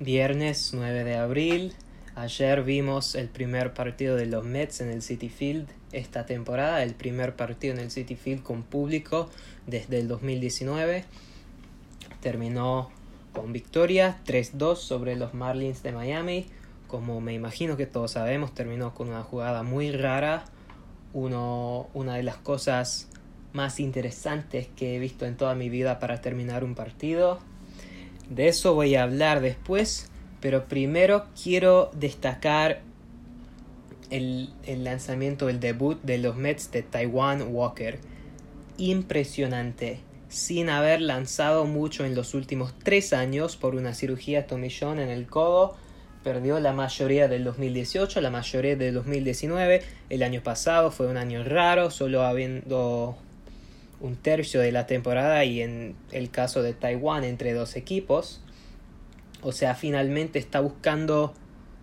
Viernes 9 de abril. Ayer vimos el primer partido de los Mets en el City Field esta temporada, el primer partido en el City Field con público desde el 2019. Terminó con victoria 3-2 sobre los Marlins de Miami. Como me imagino que todos sabemos, terminó con una jugada muy rara. Uno, una de las cosas más interesantes que he visto en toda mi vida para terminar un partido. De eso voy a hablar después, pero primero quiero destacar el, el lanzamiento, el debut de los Mets de Taiwan Walker. Impresionante. Sin haber lanzado mucho en los últimos tres años por una cirugía tomillón en el codo, perdió la mayoría del 2018, la mayoría del 2019. El año pasado fue un año raro, solo habiendo un tercio de la temporada y en el caso de Taiwán entre dos equipos. O sea, finalmente está buscando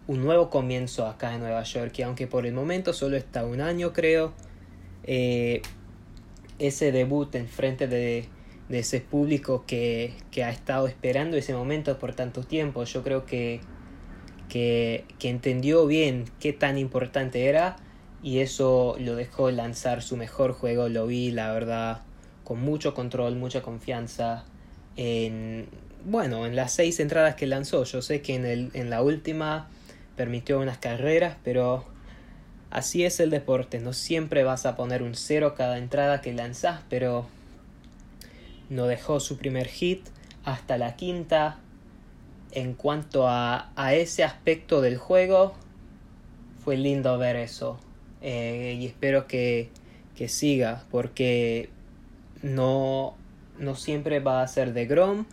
un nuevo comienzo acá en Nueva York y aunque por el momento solo está un año creo, eh, ese debut en frente de, ese público que, que, ha estado esperando ese momento por tanto tiempo, yo creo que, que, que entendió bien qué tan importante era y eso lo dejó lanzar su mejor juego, lo vi la verdad con mucho control, mucha confianza en bueno, en las seis entradas que lanzó. Yo sé que en, el, en la última permitió unas carreras, pero así es el deporte. No siempre vas a poner un cero cada entrada que lanzas, pero no dejó su primer hit hasta la quinta. En cuanto a, a ese aspecto del juego, fue lindo ver eso. Eh, y espero que, que siga, porque no, no siempre va a ser de Grom.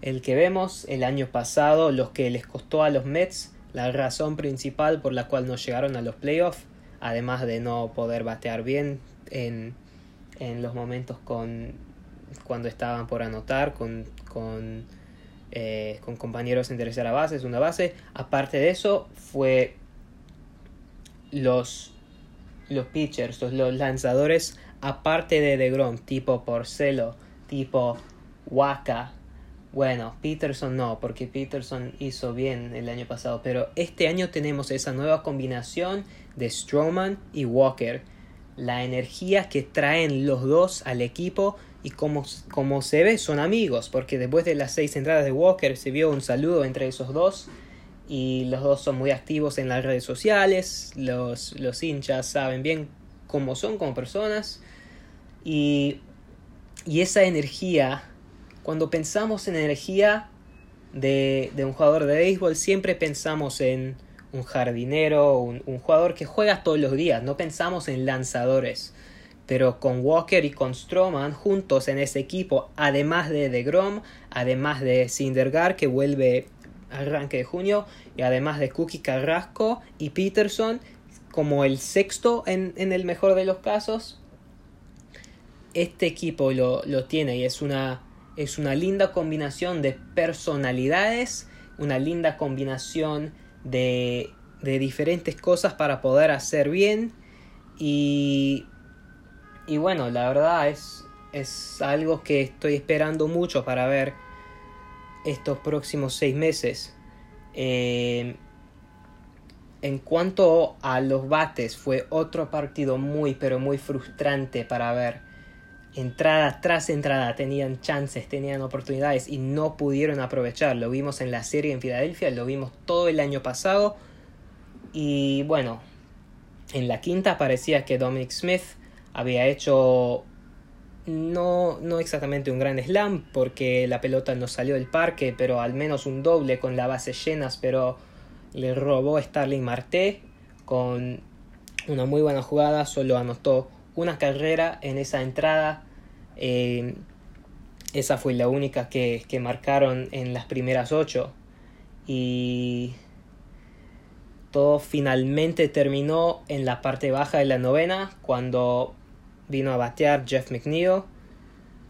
El que vemos el año pasado, los que les costó a los Mets, la razón principal por la cual no llegaron a los playoffs, además de no poder batear bien en, en los momentos con, cuando estaban por anotar, con, con, eh, con compañeros en tercera base, segunda base. Aparte de eso, fue los, los pitchers, los, lanzadores aparte de DeGrom, tipo Porcelo, tipo Waka. Bueno, Peterson no, porque Peterson hizo bien el año pasado, pero este año tenemos esa nueva combinación de Strowman y Walker. La energía que traen los dos al equipo y como, como se ve son amigos, porque después de las seis entradas de Walker se vio un saludo entre esos dos y los dos son muy activos en las redes sociales, los, los hinchas saben bien cómo son como personas y, y esa energía, cuando pensamos en energía de, de, un jugador de béisbol, siempre pensamos en un jardinero, un, un jugador que juega todos los días, no pensamos en lanzadores. Pero con Walker y con Stroman juntos en ese equipo, además de DeGrom, además de Sindergaard que vuelve arranque de junio, y además de Cookie Carrasco y Peterson como el sexto en, en el mejor de los casos, este equipo lo, lo tiene y es una, es una linda combinación de personalidades, una linda combinación de, de diferentes cosas para poder hacer bien y, y bueno, la verdad es, es algo que estoy esperando mucho para ver estos próximos seis meses. Eh, en cuanto a los bates, fue otro partido muy, pero muy frustrante para ver entrada tras entrada tenían chances, tenían oportunidades y no pudieron aprovechar. Lo vimos en la serie en Filadelfia, lo vimos todo el año pasado. Y bueno, en la quinta parecía que Dominic Smith había hecho no, no exactamente un gran slam porque la pelota no salió del parque, pero al menos un doble con la base llenas, pero le robó Starling Marte con una muy buena jugada, solo anotó una carrera en esa entrada. Eh, esa fue la única que, que, marcaron en las primeras ocho. Y todo finalmente terminó en la parte baja de la novena cuando vino a batear Jeff McNeil.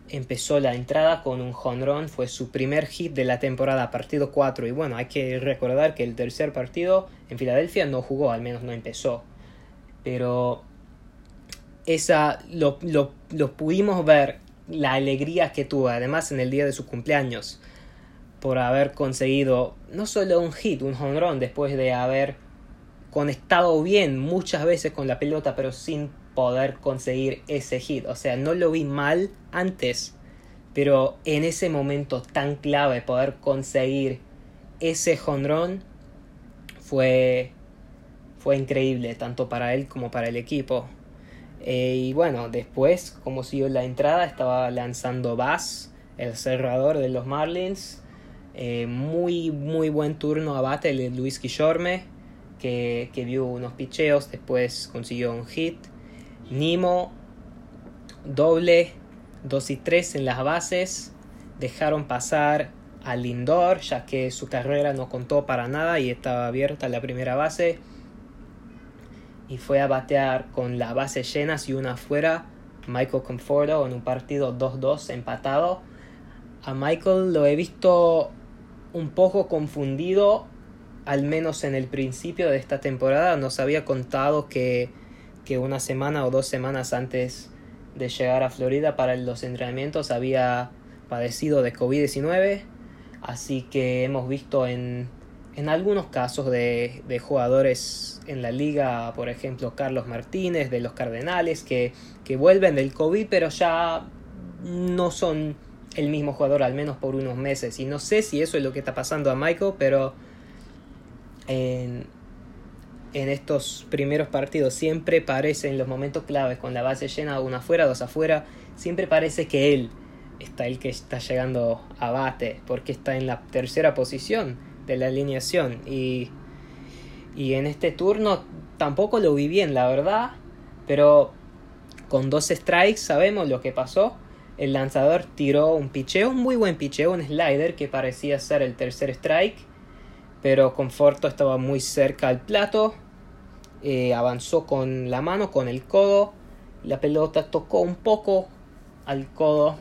Empezó la entrada con un jonrón, fue su primer hit de la temporada, partido 4. Y bueno, hay que recordar que el tercer partido en Filadelfia no jugó, al menos no empezó. Pero esa lo, lo, lo, pudimos ver la alegría que tuvo además en el día de su cumpleaños por haber conseguido no solo un hit, un run, después de haber conectado bien muchas veces con la pelota, pero sin poder conseguir ese hit. O sea, no lo vi mal antes, pero en ese momento tan clave poder conseguir ese home fue, fue increíble, tanto para él como para el equipo. Eh, y bueno, después, como siguió la entrada, estaba lanzando Bass, el cerrador de los Marlins. Eh, muy, muy buen turno a bate de Luis Guillorme, que, que vio unos picheos, después consiguió un hit. Nimo, doble, 2 y 3 en las bases. Dejaron pasar a Lindor, ya que su carrera no contó para nada y estaba abierta la primera base. Y fue a batear con las bases llenas y una afuera. Michael Conforto en un partido 2-2 empatado. A Michael lo he visto un poco confundido, al menos en el principio de esta temporada. Nos había contado que que una semana o dos semanas antes de llegar a Florida para los entrenamientos había padecido de COVID-19, así que hemos visto en, en algunos casos de, de, jugadores en la liga, por ejemplo Carlos Martínez de los Cardenales, que, que vuelven del COVID pero ya no son el mismo jugador al menos por unos meses. Y no sé si eso es lo que está pasando a Michael, pero en estos primeros partidos siempre parece en los momentos claves con la base llena, una afuera, dos afuera, siempre parece que él está el que está llegando a bate, porque está en la tercera posición de la alineación y, y en este turno tampoco lo vi bien, la verdad, pero con dos strikes sabemos lo que pasó. El lanzador tiró un picheo, un muy buen picheo, un slider que parecía ser el tercer strike, pero Conforto estaba muy cerca al plato eh, avanzó con la mano, con el codo, la pelota tocó un poco al codo.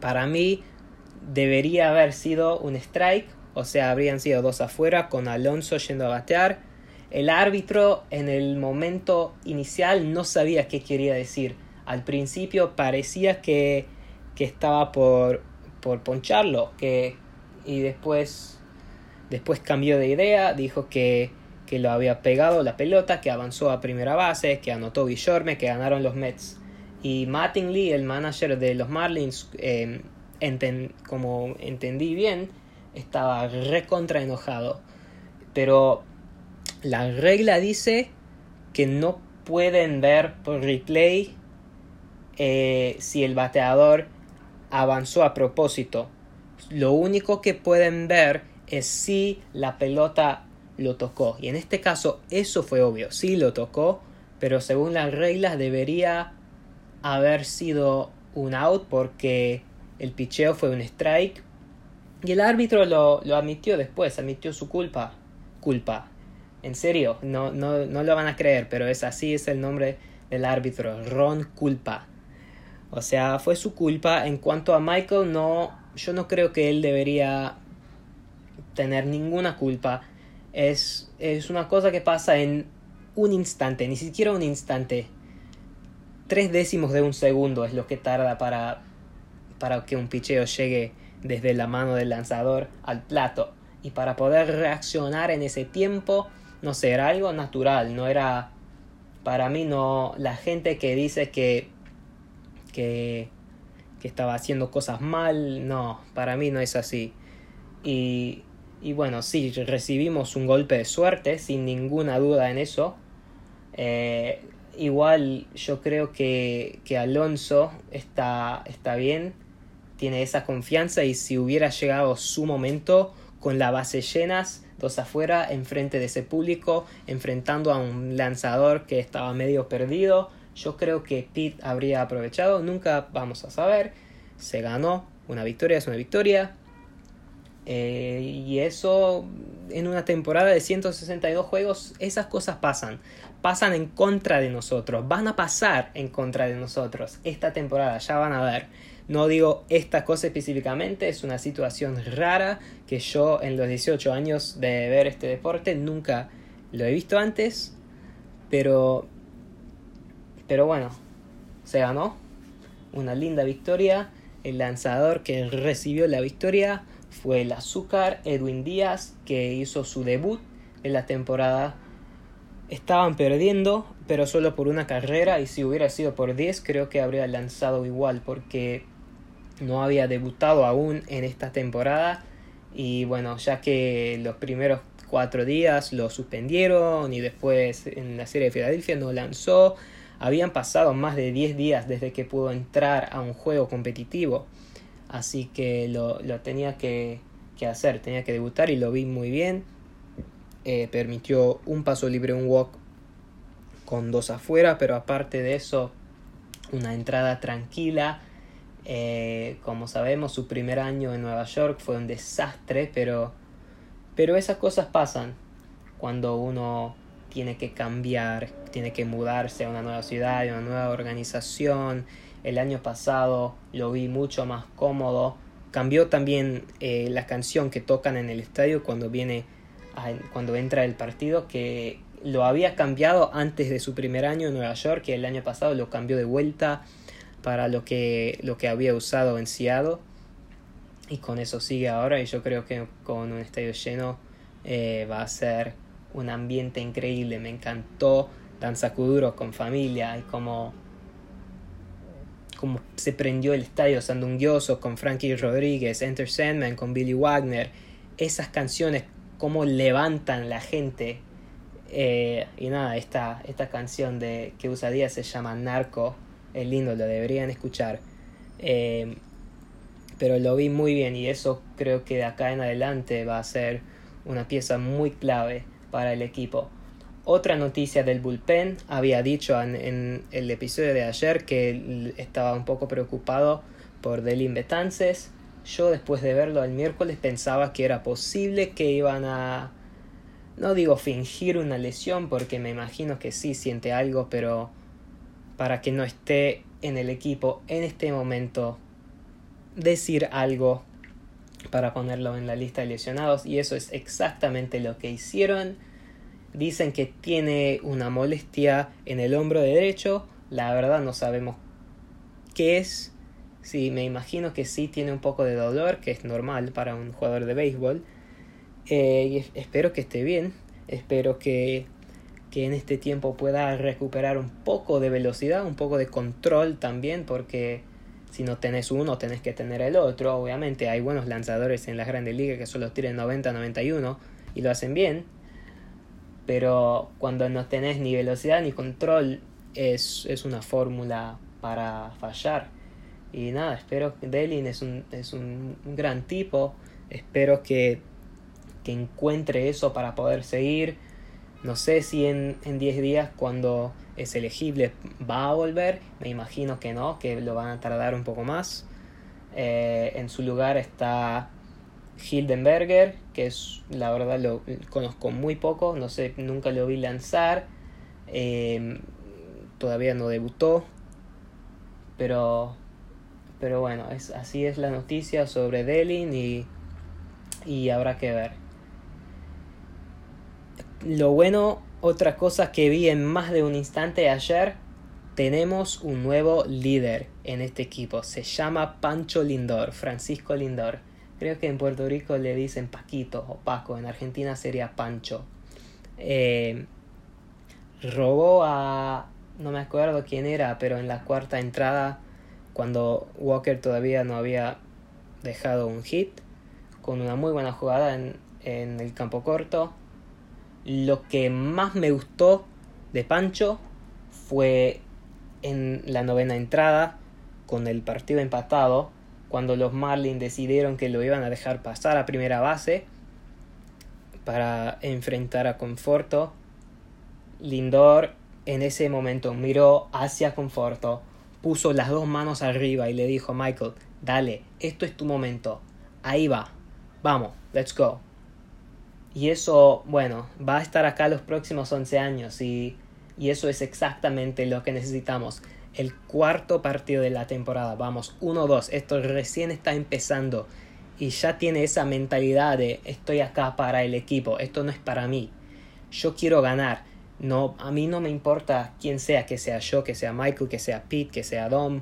Para mí debería haber sido un strike, o sea, habrían sido dos afuera con Alonso yendo a batear. El árbitro en el momento inicial no sabía qué quería decir. Al principio parecía que, que estaba por, por poncharlo, que, y después, después cambió de idea, dijo que que lo había pegado la pelota, que avanzó a primera base, que anotó Villorme, que ganaron los Mets. Y Mattingly, el manager de los Marlins, em, como entendí bien, estaba recontra enojado. Pero la regla dice que no pueden ver por replay eh, si el bateador avanzó a propósito. Lo único que pueden ver es si la pelota lo tocó. Y en este caso eso fue obvio, sí lo tocó, pero según las reglas debería haber sido un out porque el picheo fue un strike. Y el árbitro lo, lo admitió después, admitió su culpa. Culpa. En serio, no, no, no lo van a creer, pero es así, es el nombre del árbitro, Ron Culpa. O sea, fue su culpa. En cuanto a Michael, no, yo no creo que él debería tener ninguna culpa es, es una cosa que pasa en un instante, ni siquiera un instante. Tres décimos de un segundo es lo que tarda para, para que un picheo llegue desde la mano del lanzador al plato. Y para poder reaccionar en ese tiempo, no sé, era algo natural, no era... Para mí no... La gente que dice que... que que estaba haciendo cosas mal, no, para mí no es así. Y y bueno, sí, recibimos un golpe de suerte, sin ninguna duda en eso. Eh, igual yo creo que, que Alonso está, está bien, tiene esa confianza y si hubiera llegado su momento con la base llenas, dos afuera, enfrente de ese público, enfrentando a un lanzador que estaba medio perdido, yo creo que Pete habría aprovechado, nunca vamos a saber, se ganó, una victoria es una victoria, eh, y eso en una temporada de 162 juegos, esas cosas pasan. Pasan en contra de nosotros. Van a pasar en contra de nosotros. Esta temporada, ya van a ver. No digo esta cosa específicamente, es una situación rara que yo en los 18 años de ver este deporte nunca lo he visto antes. Pero, pero bueno, se ganó. Una linda victoria. El lanzador que recibió la victoria fue el azúcar Edwin Díaz, que hizo su debut en la temporada. Estaban perdiendo, pero solo por una carrera, y si hubiera sido por 10, creo que habría lanzado igual, porque no había debutado aún en esta temporada. Y bueno, ya que los primeros cuatro días lo suspendieron y después en la serie de Filadelfia no lanzó, habían pasado más de 10 días desde que pudo entrar a un juego competitivo. Así que lo, tenía que, hacer, tenía que debutar y lo vi muy bien. Eh, permitió un paso libre, un walk con dos afuera, pero aparte de eso, una entrada tranquila. Eh, como sabemos, su primer año en Nueva York fue un desastre, pero, pero esas cosas pasan cuando uno tiene que cambiar, tiene que mudarse a una nueva ciudad, a una nueva organización. El año pasado lo vi mucho más cómodo. Cambió también eh, la canción que tocan en el estadio cuando viene, cuando entra el partido, que lo había cambiado antes de su primer año en Nueva York, y el año pasado lo cambió de vuelta para lo que, lo que había usado en Seattle. Y con eso sigue ahora, y yo creo que con un estadio lleno eh, va a ser un ambiente increíble, me encantó Danza Kuduro con familia y como, como se prendió el estadio sandunguioso con Frankie Rodríguez, Enter Sandman con Billy Wagner, esas canciones, cómo levantan la gente. Eh, y nada, esta, esta canción de, que usa Díaz se llama Narco, es lindo, lo deberían escuchar. Eh, pero lo vi muy bien y eso creo que de acá en adelante va a ser una pieza muy clave para el equipo. Otra noticia del bullpen, había dicho en, el episodio de ayer que estaba un poco preocupado por Delin Betances. Yo después de verlo el miércoles pensaba que era posible que iban a, no digo fingir una lesión porque me imagino que sí siente algo, pero para que no esté en el equipo en este momento, decir algo para ponerlo en la lista de lesionados y eso es exactamente lo que hicieron. Dicen que tiene una molestia en el hombro derecho, la verdad no sabemos qué es. Sí, me imagino que sí tiene un poco de dolor, que es normal para un jugador de béisbol. Eh, espero que esté bien, espero que, que en este tiempo pueda recuperar un poco de velocidad, un poco de control también, porque si no tenés uno, tenés que tener el otro. Obviamente hay buenos lanzadores en las grandes ligas que solo tiran 90-91 y lo hacen bien. Pero cuando no tenés ni velocidad ni control, es, es una fórmula para fallar. Y nada, espero que Delin es un, es un, gran tipo. Espero que, que encuentre eso para poder seguir. No sé si en 10 días cuando es elegible va a volver, me imagino que no, que lo van a tardar un poco más. Eh, en su lugar está Hildenberger, que es la verdad lo conozco muy poco, no sé, nunca lo vi lanzar, eh, todavía no debutó, pero, pero bueno, es, así es la noticia sobre Delin y, y habrá que ver. Lo bueno otra cosa que vi en más de un instante ayer, tenemos un nuevo líder en este equipo. Se llama Pancho Lindor, Francisco Lindor. Creo que en Puerto Rico le dicen Paquito o Paco, en Argentina sería Pancho. Eh, robó a... no me acuerdo quién era, pero en la cuarta entrada, cuando Walker todavía no había dejado un hit, con una muy buena jugada en, en el campo corto, lo que más me gustó de Pancho fue en la novena entrada, con el partido empatado, cuando los Marlins decidieron que lo iban a dejar pasar a primera base para enfrentar a Conforto. Lindor en ese momento miró hacia Conforto, puso las dos manos arriba y le dijo Michael, dale, esto es tu momento, ahí va, vamos, let's go. Y eso, bueno, va a estar acá los próximos 11 años y, y eso es exactamente lo que necesitamos. El cuarto partido de la temporada, vamos, 1-2, esto recién está empezando y ya tiene esa mentalidad de estoy acá para el equipo, esto no es para mí, yo quiero ganar. No, a mí no me importa quién sea, que sea yo, que sea Michael, que sea Pete, que sea Dom.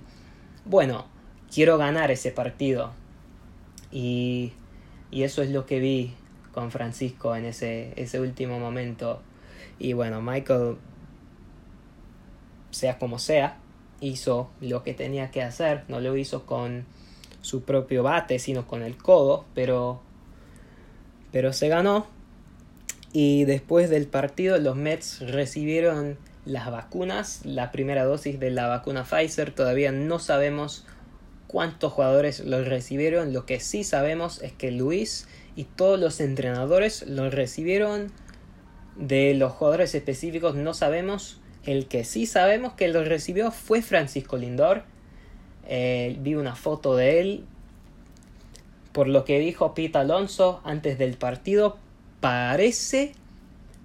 Bueno, quiero ganar ese partido. Y Y eso es lo que vi con Francisco en ese, ese último momento. Y bueno, Michael, sea como sea, hizo lo que tenía que hacer. No lo hizo con su propio bate, sino con el codo, pero, pero se ganó. Y después del partido los Mets recibieron las vacunas, la primera dosis de la vacuna Pfizer. Todavía no sabemos cuántos jugadores lo recibieron. Lo que sí sabemos es que Luis y todos los entrenadores lo recibieron. De los jugadores específicos no sabemos. El que sí sabemos que lo recibió fue Francisco Lindor. Eh, vi una foto de él. Por lo que dijo Pete Alonso antes del partido, parece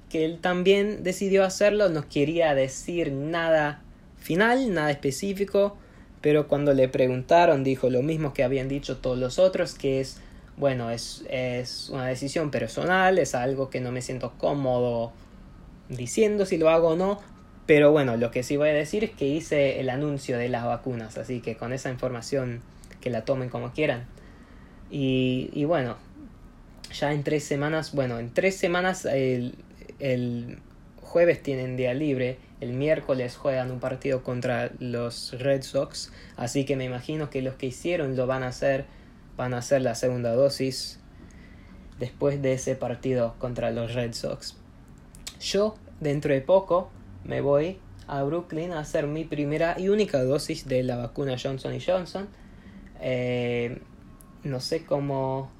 que él también decidió hacerlo. No quería decir nada final, nada específico. Pero cuando le preguntaron, dijo lo mismo que habían dicho todos los otros, que es, bueno, es, es una decisión personal, es algo que no me siento cómodo diciendo si lo hago o no, pero bueno, lo que sí voy a decir es que hice el anuncio de las vacunas, así que con esa información que la tomen como quieran. Y, y bueno, ya en tres semanas, bueno, en tres semanas el, el jueves tienen día libre, el miércoles juegan un partido contra los Red Sox, así que me imagino que los que hicieron lo van a hacer, van a hacer la segunda dosis después de ese partido contra los Red Sox. Yo, dentro de poco, me voy a Brooklyn a hacer mi primera y única dosis de la vacuna Johnson Johnson. Eh, no sé cómo,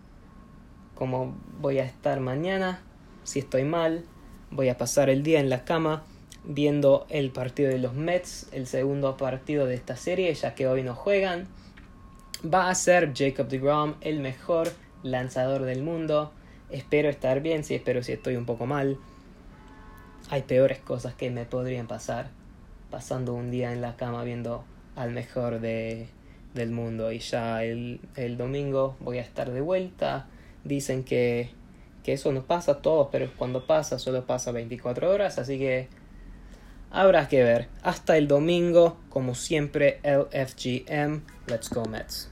cómo voy a estar mañana, si estoy mal. Voy a pasar el día en la cama viendo el partido de los Mets, el segundo partido de esta serie, ya que hoy no juegan. Va a ser Jacob DeGrom el mejor lanzador del mundo. Espero estar bien, sí, espero si estoy un poco mal hay peores cosas que me podrían pasar pasando un día en la cama viendo al mejor de, del mundo. Y ya el, el, domingo voy a estar de vuelta. Dicen que, que eso no pasa a todos pero cuando pasa solo pasa 24 horas así que habrá que ver. Hasta el domingo como siempre LFGM let's go Mets